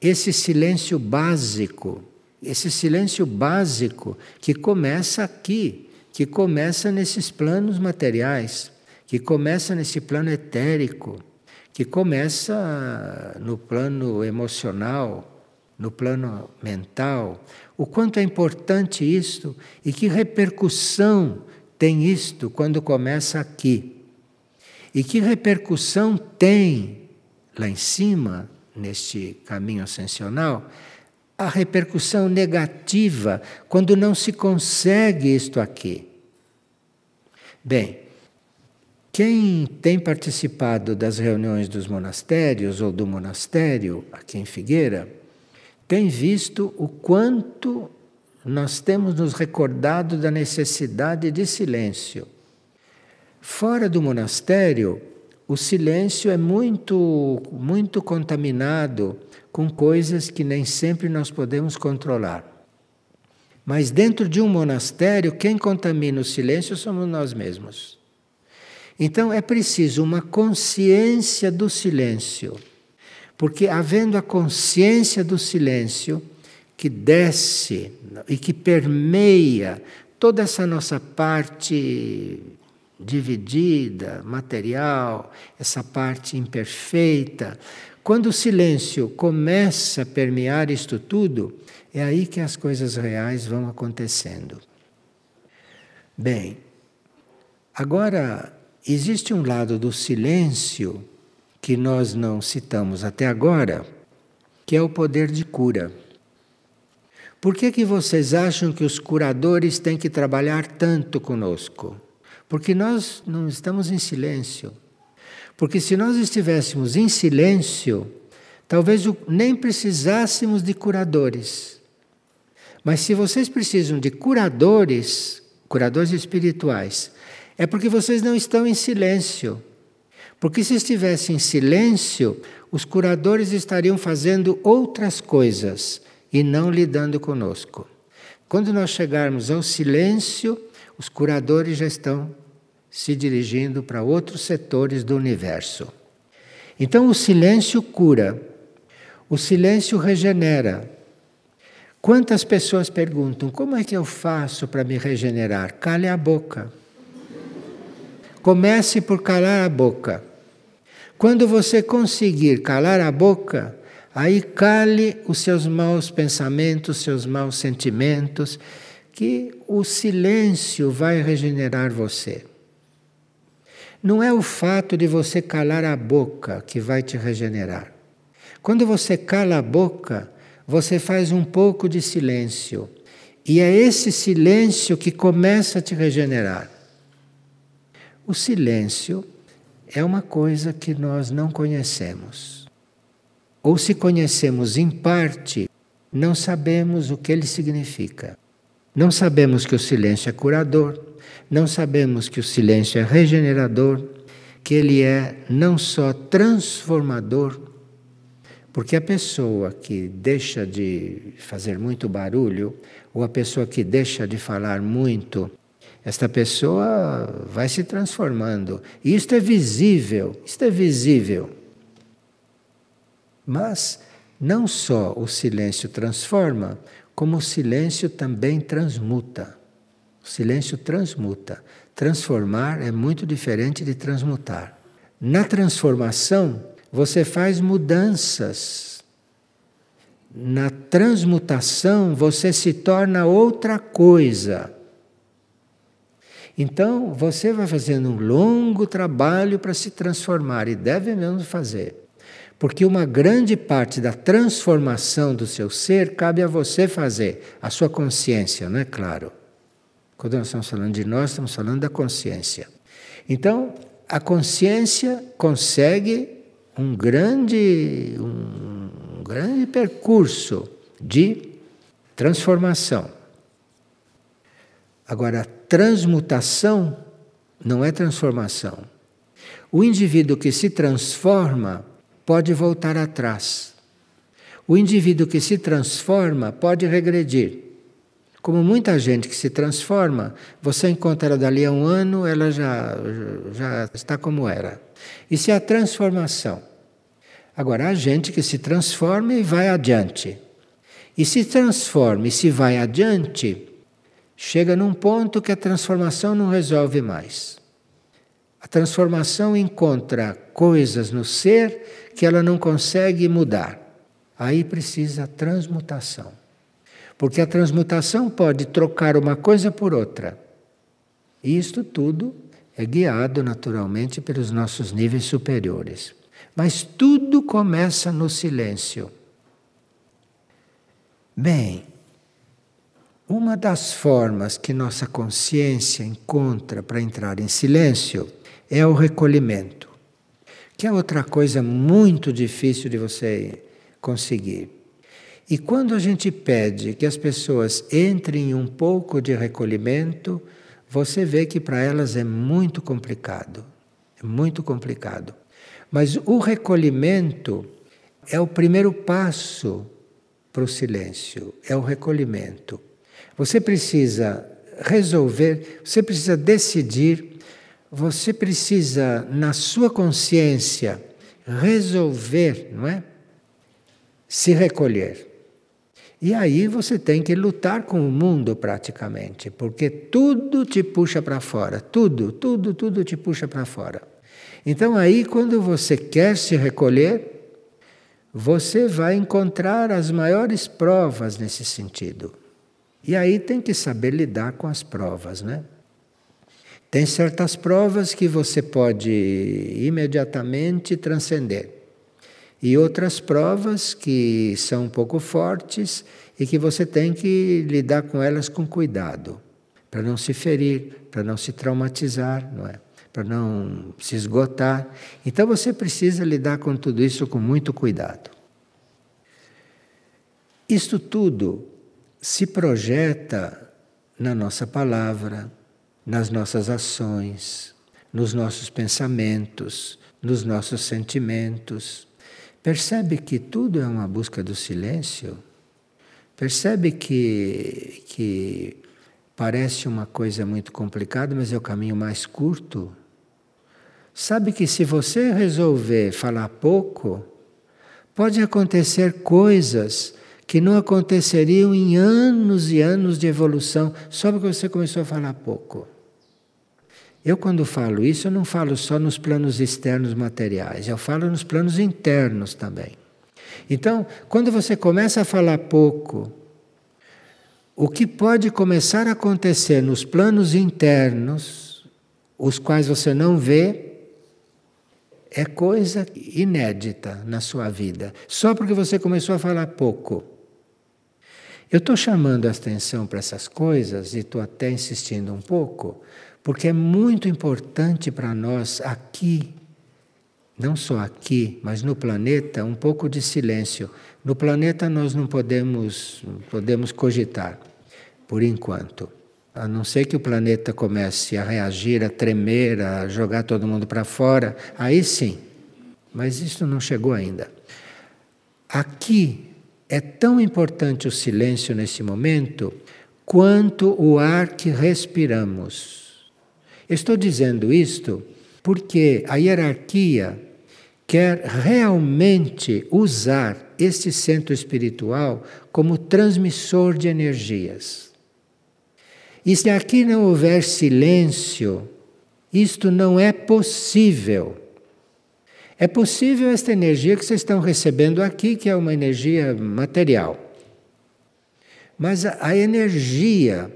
esse silêncio básico, esse silêncio básico que começa aqui, que começa nesses planos materiais, que começa nesse plano etérico, que começa no plano emocional, no plano mental. O quanto é importante isto e que repercussão tem isto quando começa aqui. E que repercussão tem lá em cima neste caminho ascensional, a repercussão negativa quando não se consegue isto aqui. Bem, quem tem participado das reuniões dos monastérios ou do monastério aqui em Figueira, tem visto o quanto nós temos nos recordado da necessidade de silêncio. Fora do monastério, o silêncio é muito, muito contaminado com coisas que nem sempre nós podemos controlar. Mas dentro de um monastério, quem contamina o silêncio somos nós mesmos. Então é preciso uma consciência do silêncio. Porque havendo a consciência do silêncio que desce e que permeia toda essa nossa parte dividida, material, essa parte imperfeita. Quando o silêncio começa a permear isto tudo, é aí que as coisas reais vão acontecendo. Bem, agora existe um lado do silêncio que nós não citamos até agora, que é o poder de cura. Por que, que vocês acham que os curadores têm que trabalhar tanto conosco? Porque nós não estamos em silêncio. Porque se nós estivéssemos em silêncio, talvez nem precisássemos de curadores. Mas se vocês precisam de curadores, curadores espirituais, é porque vocês não estão em silêncio. Porque se estivessem em silêncio, os curadores estariam fazendo outras coisas e não lidando conosco. Quando nós chegarmos ao silêncio, os curadores já estão se dirigindo para outros setores do universo. Então o silêncio cura, o silêncio regenera. Quantas pessoas perguntam: como é que eu faço para me regenerar? Cale a boca. Comece por calar a boca. Quando você conseguir calar a boca, aí cale os seus maus pensamentos, seus maus sentimentos, que o silêncio vai regenerar você. Não é o fato de você calar a boca que vai te regenerar. Quando você cala a boca, você faz um pouco de silêncio. E é esse silêncio que começa a te regenerar. O silêncio é uma coisa que nós não conhecemos. Ou se conhecemos em parte, não sabemos o que ele significa. Não sabemos que o silêncio é curador, não sabemos que o silêncio é regenerador, que ele é não só transformador, porque a pessoa que deixa de fazer muito barulho, ou a pessoa que deixa de falar muito, esta pessoa vai se transformando. E isto é visível, isto é visível. Mas não só o silêncio transforma, como o silêncio também transmuta. O silêncio transmuta. Transformar é muito diferente de transmutar. Na transformação, você faz mudanças. Na transmutação, você se torna outra coisa. Então, você vai fazendo um longo trabalho para se transformar e deve mesmo fazer. Porque uma grande parte da transformação do seu ser cabe a você fazer, a sua consciência, não é claro? Quando nós estamos falando de nós, estamos falando da consciência. Então, a consciência consegue um grande, um grande percurso de transformação. Agora, transmutação não é transformação. O indivíduo que se transforma pode voltar atrás. O indivíduo que se transforma pode regredir. Como muita gente que se transforma, você encontra ela dali a um ano, ela já, já está como era. Isso é a transformação. Agora, há gente que se transforma e vai adiante. E se transforma e se vai adiante, chega num ponto que a transformação não resolve mais. A transformação encontra coisas no ser que ela não consegue mudar. Aí precisa transmutação. Porque a transmutação pode trocar uma coisa por outra. E isto tudo é guiado naturalmente pelos nossos níveis superiores. Mas tudo começa no silêncio. Bem, uma das formas que nossa consciência encontra para entrar em silêncio é o recolhimento, que é outra coisa muito difícil de você conseguir. E quando a gente pede que as pessoas entrem em um pouco de recolhimento, você vê que para elas é muito complicado. É muito complicado. Mas o recolhimento é o primeiro passo para o silêncio, é o recolhimento. Você precisa resolver, você precisa decidir, você precisa, na sua consciência, resolver, não é? Se recolher. E aí você tem que lutar com o mundo praticamente, porque tudo te puxa para fora, tudo, tudo, tudo te puxa para fora. Então aí quando você quer se recolher, você vai encontrar as maiores provas nesse sentido. E aí tem que saber lidar com as provas, né? Tem certas provas que você pode imediatamente transcender. E outras provas que são um pouco fortes e que você tem que lidar com elas com cuidado, para não se ferir, para não se traumatizar, não é? Para não se esgotar. Então você precisa lidar com tudo isso com muito cuidado. Isto tudo se projeta na nossa palavra, nas nossas ações, nos nossos pensamentos, nos nossos sentimentos. Percebe que tudo é uma busca do silêncio? Percebe que, que Parece uma coisa muito complicada, mas é o caminho mais curto. Sabe que se você resolver falar pouco, pode acontecer coisas que não aconteceriam em anos e anos de evolução só porque você começou a falar pouco. Eu, quando falo isso, eu não falo só nos planos externos materiais, eu falo nos planos internos também. Então, quando você começa a falar pouco, o que pode começar a acontecer nos planos internos, os quais você não vê, é coisa inédita na sua vida, só porque você começou a falar pouco. Eu estou chamando a atenção para essas coisas e estou até insistindo um pouco, porque é muito importante para nós aqui, não só aqui, mas no planeta, um pouco de silêncio. No planeta nós não podemos, podemos cogitar, por enquanto. A não ser que o planeta comece a reagir, a tremer, a jogar todo mundo para fora, aí sim. Mas isso não chegou ainda. Aqui é tão importante o silêncio nesse momento quanto o ar que respiramos. Estou dizendo isto porque a hierarquia quer realmente usar este centro espiritual como transmissor de energias. E se aqui não houver silêncio, isto não é possível. É possível esta energia que vocês estão recebendo aqui, que é uma energia material. Mas a, energia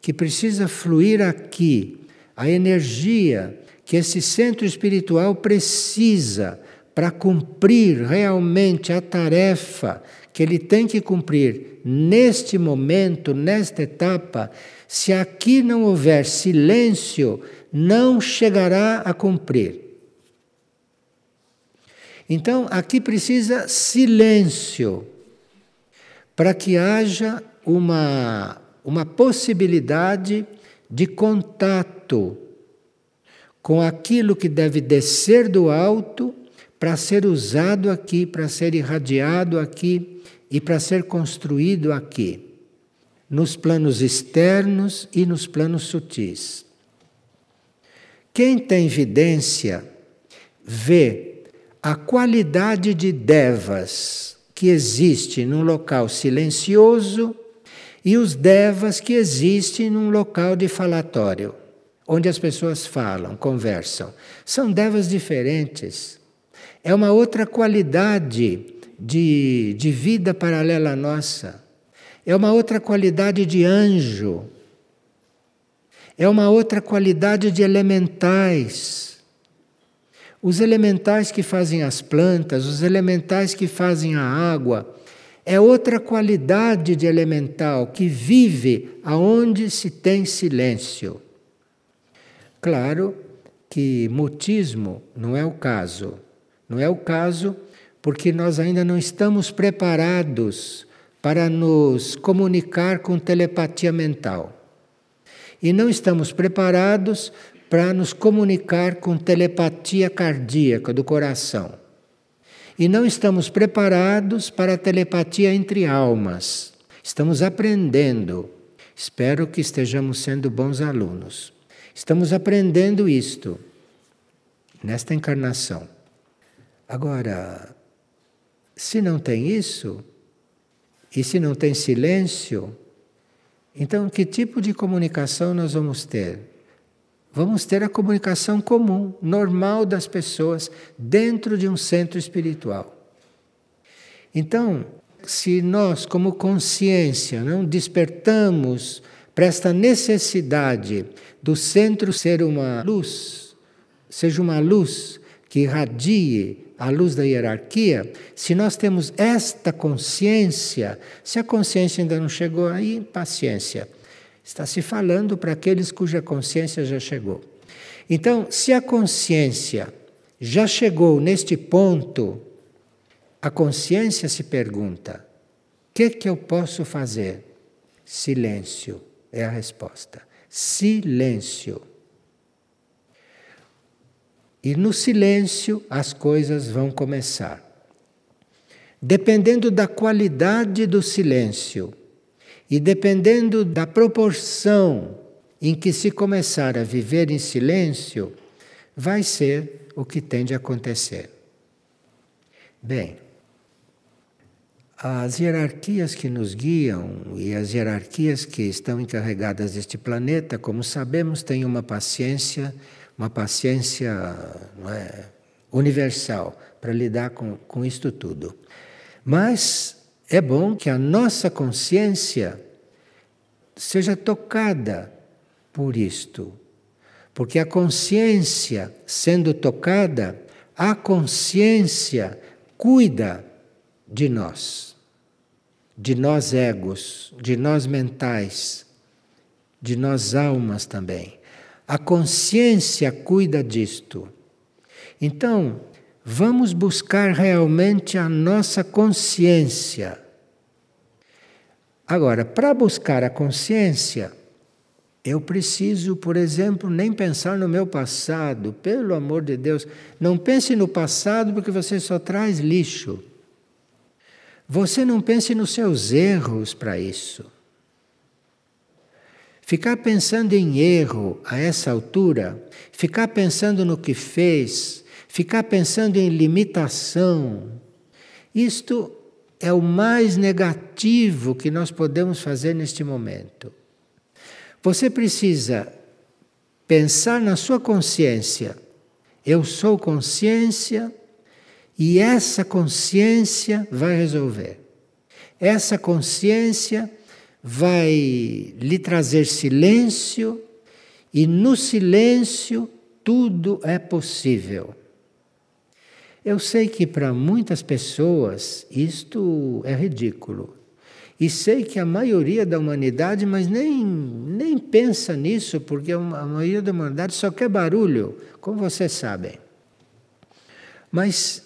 que precisa fluir aqui, a energia que esse centro espiritual precisa para cumprir realmente a tarefa que ele tem que cumprir neste momento, nesta etapa, se aqui não houver silêncio, não chegará a cumprir. Então, aqui precisa silêncio para que haja uma, uma possibilidade de contato com aquilo que deve descer do alto para ser usado aqui, para ser irradiado aqui e para ser construído aqui, nos planos externos e nos planos sutis. Quem tem evidência vê a qualidade de devas que existe num local silencioso e os devas que existem num local de falatório, onde as pessoas falam, conversam. São devas diferentes. É uma outra qualidade de, de vida paralela à nossa. É uma outra qualidade de anjo. É uma outra qualidade de elementais. Os elementais que fazem as plantas, os elementais que fazem a água, é outra qualidade de elemental que vive aonde se tem silêncio. Claro que mutismo não é o caso. Não é o caso porque nós ainda não estamos preparados para nos comunicar com telepatia mental. E não estamos preparados para nos comunicar com telepatia cardíaca do coração. E não estamos preparados para a telepatia entre almas. Estamos aprendendo. Espero que estejamos sendo bons alunos. Estamos aprendendo isto nesta encarnação. Agora, se não tem isso, e se não tem silêncio, então que tipo de comunicação nós vamos ter? Vamos ter a comunicação comum, normal das pessoas, dentro de um centro espiritual. Então, se nós, como consciência, não despertamos para esta necessidade do centro ser uma luz, seja uma luz que irradie à luz da hierarquia, se nós temos esta consciência, se a consciência ainda não chegou aí, paciência. Está se falando para aqueles cuja consciência já chegou. Então, se a consciência já chegou neste ponto, a consciência se pergunta: o que, que eu posso fazer? Silêncio é a resposta. Silêncio. E no silêncio as coisas vão começar. Dependendo da qualidade do silêncio E dependendo da proporção em que se começar a viver em silêncio, vai ser o que tende a acontecer. Bem, as hierarquias que nos guiam e as hierarquias que estão encarregadas deste planeta, como sabemos, têm uma paciência, uma paciência é, universal para lidar com, com isto tudo. Mas é bom que a nossa consciência seja tocada por isto. Porque a consciência sendo tocada, a consciência cuida de nós, de nós egos, de nós mentais, de nós almas também. A consciência cuida disto. Então, vamos buscar realmente a nossa consciência. Agora, para buscar a consciência, eu preciso, por exemplo, nem pensar no meu passado, pelo amor de Deus. Não pense no passado porque você só traz lixo. Você não pense nos seus erros para isso. Ficar pensando em erro a essa altura, ficar pensando no que fez, ficar pensando em limitação, isto é o mais negativo que nós podemos fazer neste momento. Você precisa pensar na sua consciência. Eu sou consciência e essa consciência vai resolver. Essa consciência vai lhe trazer silêncio e no silêncio tudo é possível. Eu sei que para muitas pessoas isto é ridículo. E sei que a maioria da humanidade, mas nem, nem pensa nisso, porque a maioria da humanidade só quer barulho, como vocês sabem. Mas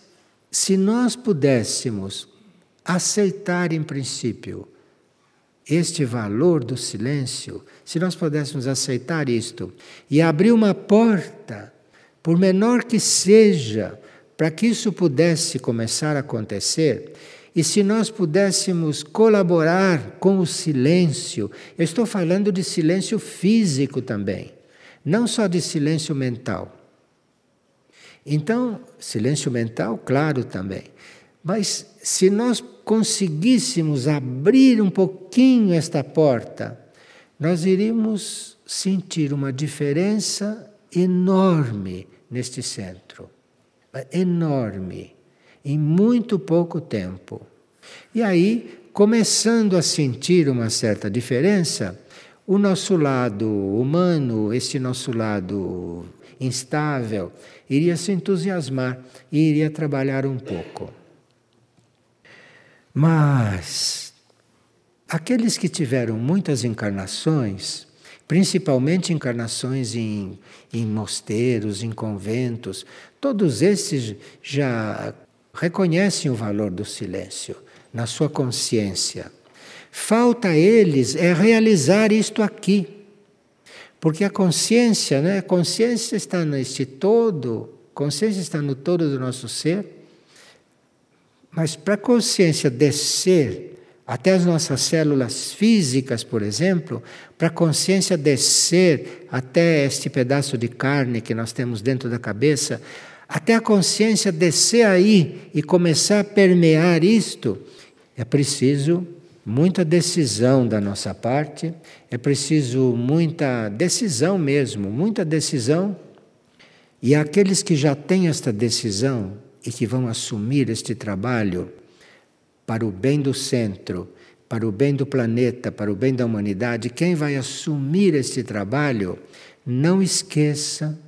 se nós pudéssemos aceitar em princípio este valor do silêncio, se nós pudéssemos aceitar isto e abrir uma porta, por menor que seja, para que isso pudesse começar a acontecer, e se nós pudéssemos colaborar com o silêncio, eu estou falando de silêncio físico também, não só de silêncio mental. Então, silêncio mental, claro também. Mas se nós conseguíssemos abrir um pouquinho esta porta, nós iríamos sentir uma diferença enorme neste centro. Enorme. Em muito pouco tempo. E aí, começando a sentir uma certa diferença, o nosso lado humano, esse nosso lado instável, iria se entusiasmar e iria trabalhar um pouco. Mas aqueles que tiveram muitas encarnações, principalmente encarnações em, em mosteiros, em conventos, todos esses já reconhecem o valor do silêncio na sua consciência. Falta a eles é realizar isto aqui. Porque a consciência, né? A consciência está neste todo, consciência está no todo do nosso ser. Mas para a consciência descer até as nossas células físicas, por exemplo, para a consciência descer até este pedaço de carne que nós temos dentro da cabeça, até a consciência descer aí e começar a permear isto, é preciso muita decisão da nossa parte, é preciso muita decisão mesmo, muita decisão. E aqueles que já têm esta decisão e que vão assumir este trabalho para o bem do centro, para o bem do planeta, para o bem da humanidade, quem vai assumir este trabalho, não esqueça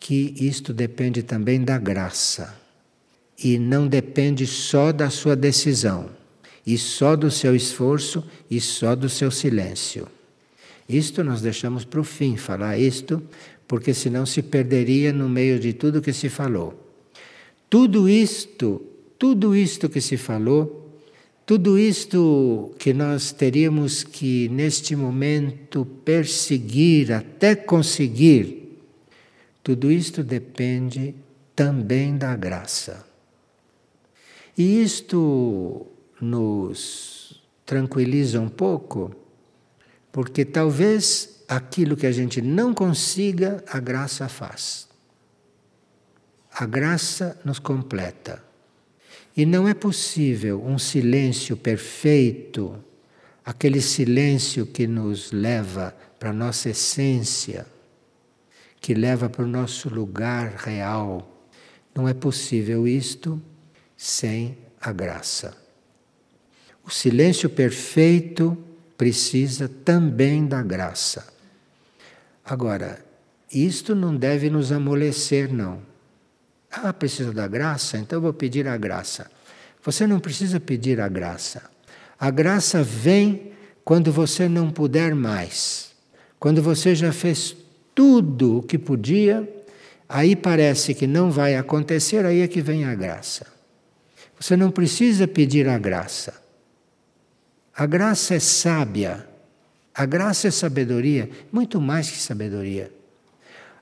que isto depende também da graça. E não depende só da sua decisão e só do seu esforço e só do seu silêncio. Isto nós deixamos para o fim falar isto, porque senão se perderia no meio de tudo que se falou. Tudo isto, tudo isto que se falou, tudo isto que nós teríamos que neste momento perseguir até conseguir, tudo isto depende também da graça. E isto nos tranquiliza um pouco, porque talvez aquilo que a gente não consiga, a graça faz. A graça nos completa. E não é possível um silêncio perfeito, aquele silêncio que nos leva para a nossa essência, que leva para o nosso lugar real. Não é possível isto sem a graça. O silêncio perfeito precisa também da graça. Agora, isto não deve nos amolecer, não. Ah, precisa da graça? Então vou pedir a graça. Você não precisa pedir a graça. A graça vem quando você não puder mais. Quando você já fez tudo o que podia, aí parece que não vai acontecer, aí é que vem a graça. Você não precisa pedir a graça. A graça é sábia. A graça é sabedoria, muito mais que sabedoria.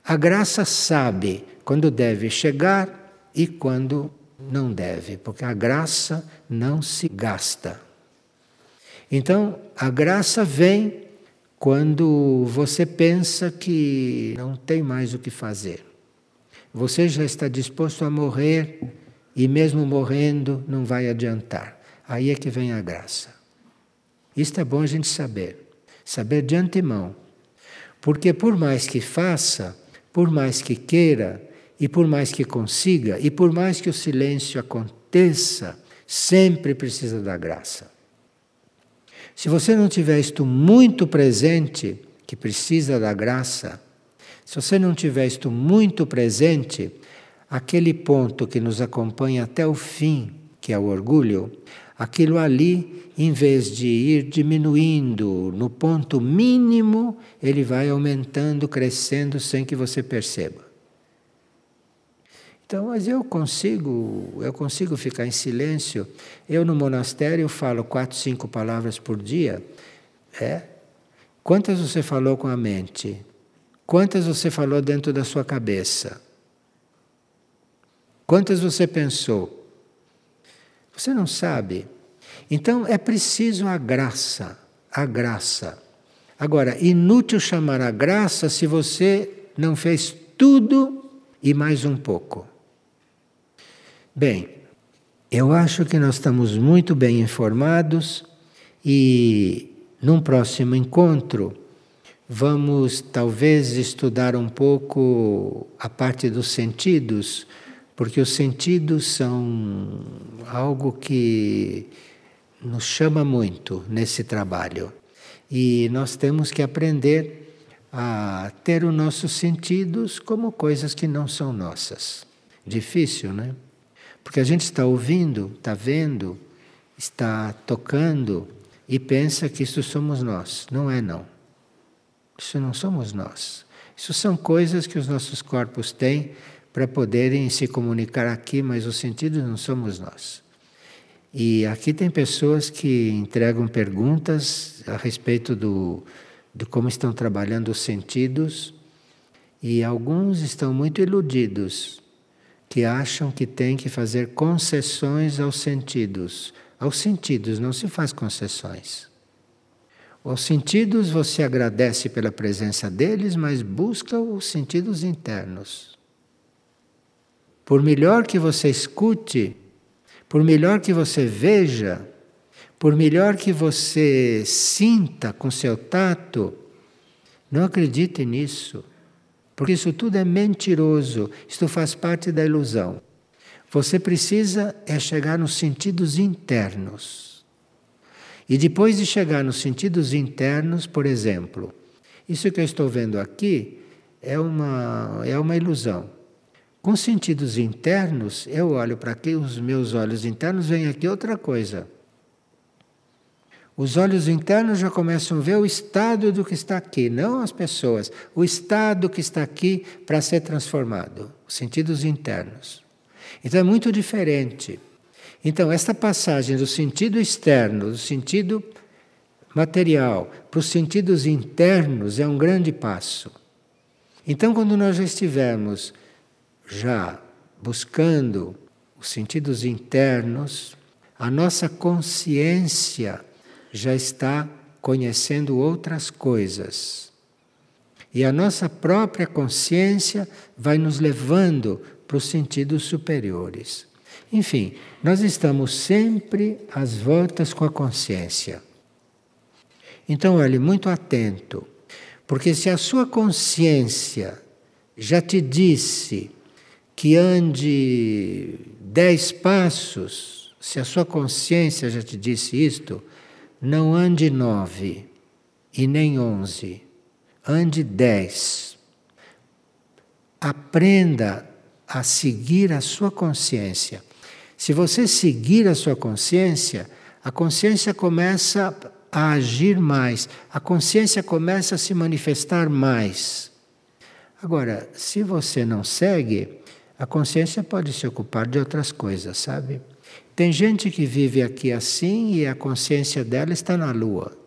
A graça sabe quando deve chegar e quando não deve, porque a graça não se gasta. Então, a graça vem quando você pensa que não tem mais o que fazer. Você já está disposto a morrer e, mesmo morrendo, não vai adiantar. Aí é que vem a graça. Isto é bom a gente saber, saber de antemão. Porque, por mais que faça, por mais que queira, e por mais que consiga, e por mais que o silêncio aconteça, sempre precisa da graça. Se você não tiver isto muito presente, que precisa da graça, se você não tiver isto muito presente, aquele ponto que nos acompanha até o fim, que é o orgulho, aquilo ali, em vez de ir diminuindo no ponto mínimo, ele vai aumentando, crescendo sem que você perceba. Então, mas eu consigo, eu consigo ficar em silêncio. Eu no monastério falo quatro, cinco palavras por dia. É? Quantas você falou com a mente? Quantas você falou dentro da sua cabeça? Quantas você pensou? Você não sabe. Então é preciso a graça, a graça. Agora, inútil chamar a graça se você não fez tudo e mais um pouco. Bem, eu acho que nós estamos muito bem informados e num próximo encontro vamos talvez estudar um pouco a parte dos sentidos porque os sentidos são algo que nos chama muito nesse trabalho. E nós temos que aprender a ter os nossos sentidos como coisas que não são nossas. Difícil, né? Porque a gente está ouvindo, está vendo, está tocando e pensa que isso somos nós. Não é, não. Isso não somos nós. Isso são coisas que os nossos corpos têm para poderem se comunicar aqui, mas os sentidos não somos nós. E aqui tem pessoas que entregam perguntas a respeito do, de como estão trabalhando os sentidos, e alguns estão muito iludidos, que acham que tem que fazer concessões aos sentidos. Aos sentidos não se faz concessões. Aos sentidos você agradece pela presença deles, mas busca os sentidos internos. Por melhor que você escute, por melhor que você veja, por melhor que você sinta com seu tato, não acredite nisso, porque isso tudo é mentiroso, isto faz parte da ilusão. Você precisa é chegar nos sentidos internos. E depois de chegar nos sentidos internos, por exemplo, isso que eu estou vendo aqui é uma, é uma ilusão. Com sentidos internos, eu olho para aqui, os meus olhos internos veem aqui outra coisa. Os olhos internos já começam a ver o estado do que está aqui, não as pessoas, o estado que está aqui para ser transformado, os sentidos internos. Então é muito diferente. Então, esta passagem do sentido externo, do sentido material, para os sentidos internos é um grande passo. Então, quando nós já estivermos já buscando os sentidos internos, a nossa consciência já está conhecendo outras coisas. E a nossa própria consciência vai nos levando para os sentidos superiores. Enfim, nós estamos sempre às voltas com a consciência. Então, olhe muito atento, porque se a sua consciência já te disse que ande dez passos, se a sua consciência já te disse isto, não ande nove e nem onze, ande dez. Aprenda a seguir a sua consciência. Se você seguir a sua consciência, a consciência começa a agir mais, a consciência começa a se manifestar mais. Agora, se você não segue, a consciência pode se ocupar de outras coisas, sabe? Tem gente que vive aqui assim e a consciência dela está na lua,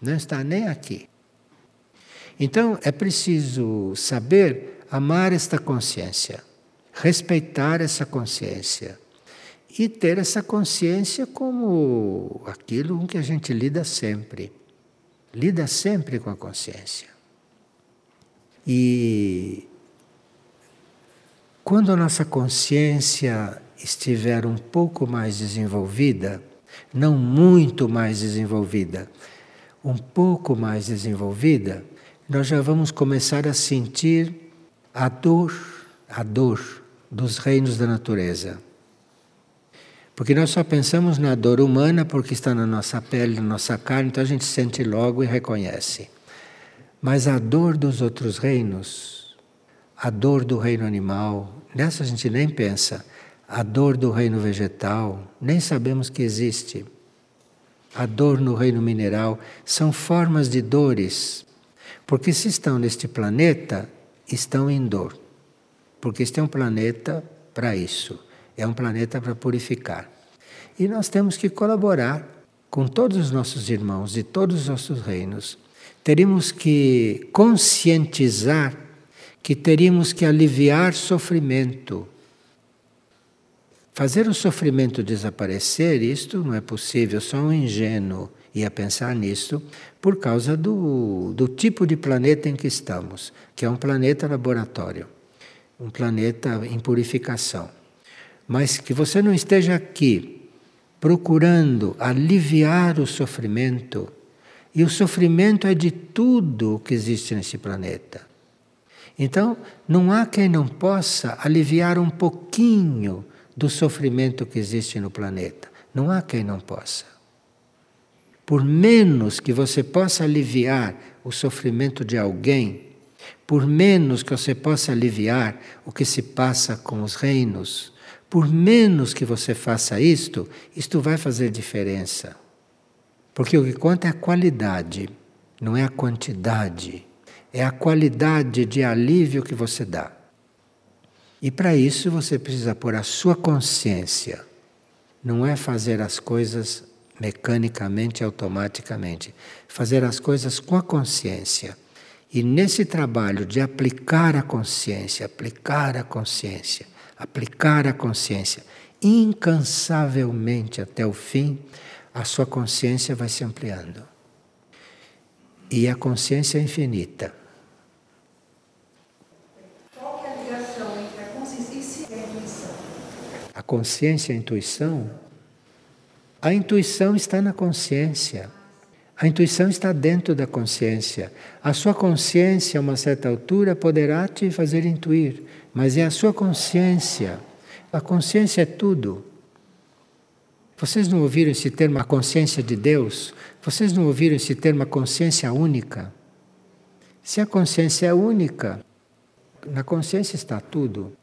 não está nem aqui. Então é preciso saber amar esta consciência, respeitar essa consciência e ter essa consciência como aquilo com que a gente lida sempre. Lida sempre com a consciência. E quando a nossa consciência estiver um pouco mais desenvolvida, não muito mais desenvolvida, um pouco mais desenvolvida, nós já vamos começar a sentir a dor, a dor dos reinos da natureza. Porque nós só pensamos na dor humana porque está na nossa pele, na nossa carne, então a gente sente logo e reconhece. Mas a dor dos outros reinos, a dor do reino animal, nessa a gente nem pensa. A dor do reino vegetal, nem sabemos que existe. A dor no reino mineral são formas de dores. Porque se estão neste planeta, estão em dor. Porque este é um planeta para isso. É um planeta para purificar. E nós temos que colaborar com todos os nossos irmãos de todos os nossos reinos teríamos que conscientizar que teríamos que aliviar sofrimento. Fazer o sofrimento desaparecer, isto não é possível, só um ingênuo ia pensar nisso por causa do, do tipo de planeta em que estamos, que é um planeta laboratório, um planeta em purificação. Mas que você não esteja aqui procurando aliviar o sofrimento e o sofrimento é de tudo que existe nesse planeta. Então, não há quem não possa aliviar um pouquinho do sofrimento que existe no planeta. Não há quem não possa. Por menos que você possa aliviar o sofrimento de alguém, por menos que você possa aliviar o que se passa com os reinos, por menos que você faça isto, isto vai fazer diferença. Porque o que conta é a qualidade, não é a quantidade. É a qualidade de alívio que você dá. E para isso você precisa pôr a sua consciência. Não é fazer as coisas mecanicamente, automaticamente. Fazer as coisas com a consciência. E nesse trabalho de aplicar a consciência, aplicar a consciência, aplicar a consciência incansavelmente até o fim, a sua consciência vai se ampliando. E a consciência é infinita. Qual é a ligação entre a consciência e a intuição? A consciência e a intuição? A intuição está na consciência. A intuição está dentro da consciência. A sua consciência, a uma certa altura, poderá te fazer intuir, mas é a sua consciência. A consciência é tudo. Vocês não ouviram esse termo a consciência de Deus? Vocês não ouviram esse termo a consciência única? Se a consciência é única, na consciência está tudo.